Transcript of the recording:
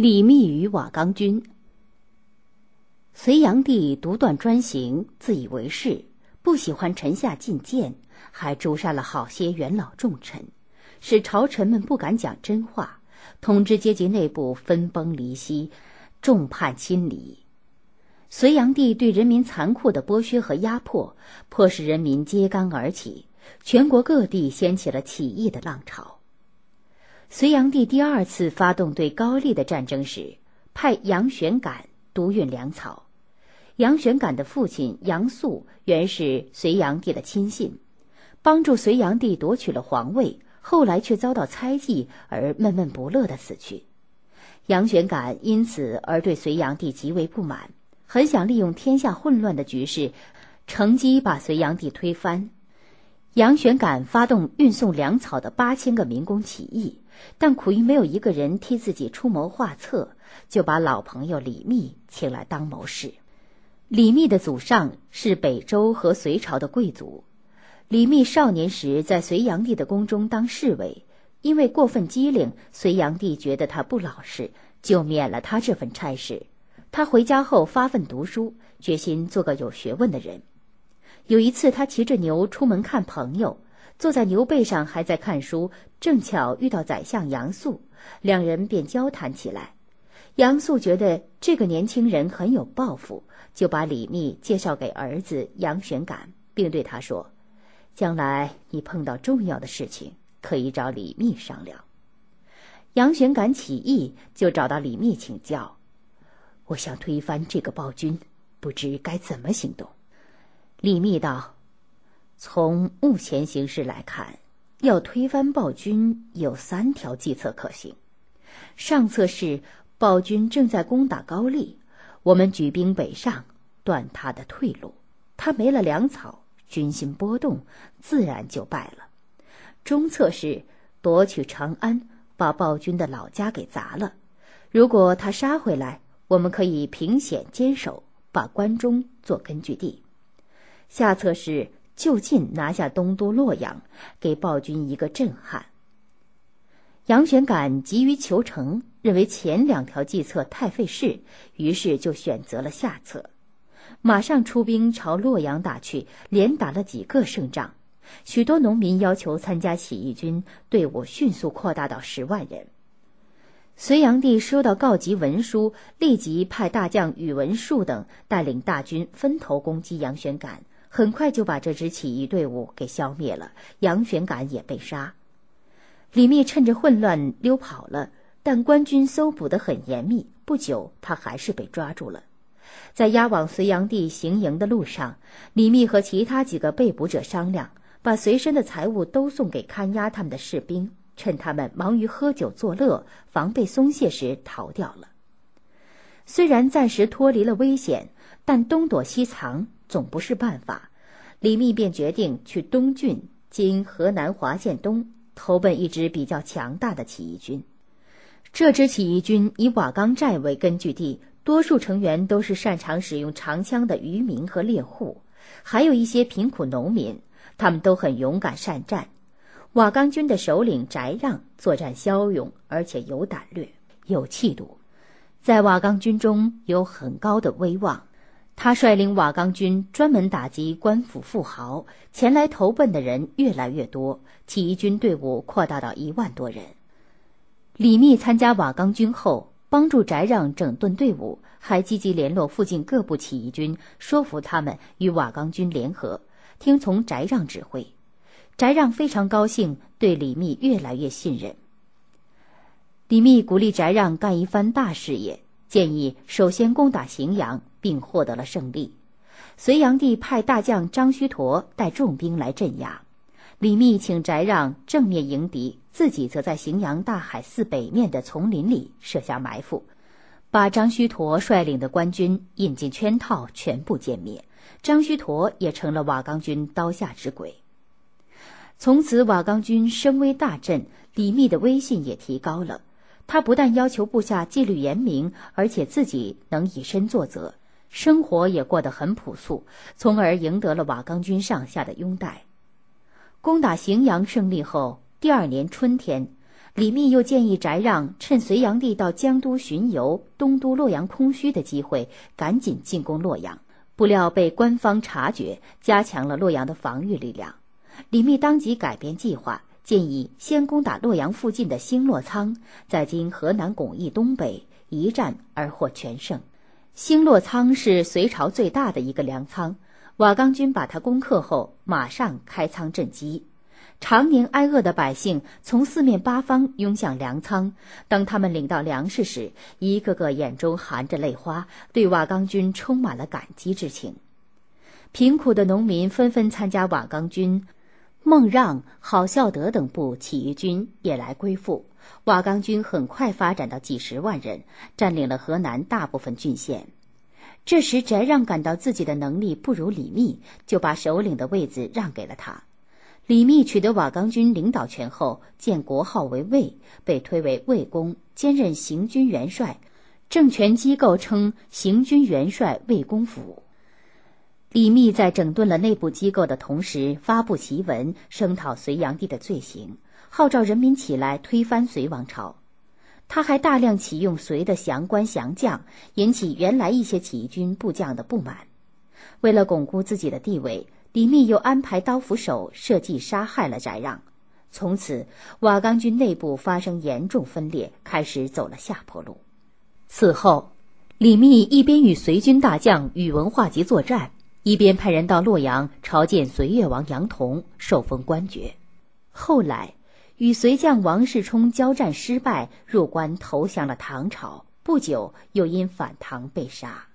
李密与瓦岗军。隋炀帝独断专行，自以为是，不喜欢臣下进谏，还诛杀了好些元老重臣，使朝臣们不敢讲真话，统治阶级内部分崩离析，众叛亲离。隋炀帝对人民残酷的剥削和压迫，迫使人民揭竿而起，全国各地掀起了起义的浪潮。隋炀帝第二次发动对高丽的战争时，派杨玄感督运粮草。杨玄感的父亲杨素原是隋炀帝的亲信，帮助隋炀帝夺取了皇位，后来却遭到猜忌而闷闷不乐的死去。杨玄感因此而对隋炀帝极为不满，很想利用天下混乱的局势，乘机把隋炀帝推翻。杨玄感发动运送粮草的八千个民工起义，但苦于没有一个人替自己出谋划策，就把老朋友李密请来当谋士。李密的祖上是北周和隋朝的贵族。李密少年时在隋炀帝的宫中当侍卫，因为过分机灵，隋炀帝觉得他不老实，就免了他这份差事。他回家后发奋读书，决心做个有学问的人。有一次，他骑着牛出门看朋友，坐在牛背上还在看书，正巧遇到宰相杨素，两人便交谈起来。杨素觉得这个年轻人很有抱负。就把李密介绍给儿子杨玄感，并对他说：“将来你碰到重要的事情，可以找李密商量。”杨玄感起意就找到李密请教：“我想推翻这个暴君，不知该怎么行动。”李密道：“从目前形势来看，要推翻暴君有三条计策可行。上策是暴君正在攻打高丽。”我们举兵北上，断他的退路。他没了粮草，军心波动，自然就败了。中策是夺取长安，把暴君的老家给砸了。如果他杀回来，我们可以凭险坚守，把关中做根据地。下策是就近拿下东都洛阳，给暴君一个震撼。杨玄感急于求成，认为前两条计策太费事，于是就选择了下策，马上出兵朝洛阳打去，连打了几个胜仗。许多农民要求参加起义军，队伍迅速扩大到十万人。隋炀帝收到告急文书，立即派大将宇文述等带领大军分头攻击杨玄感，很快就把这支起义队伍给消灭了，杨玄感也被杀。李密趁着混乱溜跑了，但官军搜捕得很严密。不久，他还是被抓住了。在押往隋炀帝行营的路上，李密和其他几个被捕者商量，把随身的财物都送给看押他们的士兵，趁他们忙于喝酒作乐、防备松懈时逃掉了。虽然暂时脱离了危险，但东躲西藏总不是办法。李密便决定去东郡（今河南滑县东）。投奔一支比较强大的起义军，这支起义军以瓦岗寨为根据地，多数成员都是擅长使用长枪的渔民和猎户，还有一些贫苦农民，他们都很勇敢善战。瓦岗军的首领翟让作战骁勇，而且有胆略、有气度，在瓦岗军中有很高的威望。他率领瓦岗军专门打击官府富豪，前来投奔的人越来越多，起义军队伍扩大到一万多人。李密参加瓦岗军后，帮助翟让整顿队伍，还积极联络附近各部起义军，说服他们与瓦岗军联合，听从翟让指挥。翟让非常高兴，对李密越来越信任。李密鼓励翟让干一番大事业，建议首先攻打荥阳。并获得了胜利。隋炀帝派大将张须陀带重兵来镇压，李密请翟让正面迎敌，自己则在荥阳大海寺北面的丛林里设下埋伏，把张须陀率领的官军引进圈套，全部歼灭。张须陀也成了瓦岗军刀下之鬼。从此，瓦岗军声威大振，李密的威信也提高了。他不但要求部下纪律严明，而且自己能以身作则。生活也过得很朴素，从而赢得了瓦岗军上下的拥戴。攻打荥阳胜利后，第二年春天，李密又建议翟让趁隋炀帝到江都巡游、东都洛阳空虚的机会，赶紧进攻洛阳。不料被官方察觉，加强了洛阳的防御力量。李密当即改变计划，建议先攻打洛阳附近的兴洛仓，在今河南巩义东北，一战而获全胜。兴洛仓是隋朝最大的一个粮仓，瓦岗军把它攻克后，马上开仓赈饥。常年挨饿的百姓从四面八方涌向粮仓，当他们领到粮食时，一个个眼中含着泪花，对瓦岗军充满了感激之情。贫苦的农民纷纷参加瓦岗军，孟让、郝孝德等部起义军也来归附。瓦岗军很快发展到几十万人，占领了河南大部分郡县。这时，翟让感到自己的能力不如李密，就把首领的位子让给了他。李密取得瓦岗军领导权后，建国号为魏，被推为魏公，兼任行军元帅，政权机构称行军元帅魏公府。李密在整顿了内部机构的同时，发布檄文声讨隋炀帝的罪行，号召人民起来推翻隋王朝。他还大量启用隋的降官降将，引起原来一些起义军部将的不满。为了巩固自己的地位。李密又安排刀斧手设计杀害了翟让，从此瓦岗军内部发生严重分裂，开始走了下坡路。此后，李密一边与隋军大将宇文化及作战，一边派人到洛阳朝见隋越王杨同，受封官爵。后来，与隋将王世充交战失败，入关投降了唐朝。不久，又因反唐被杀。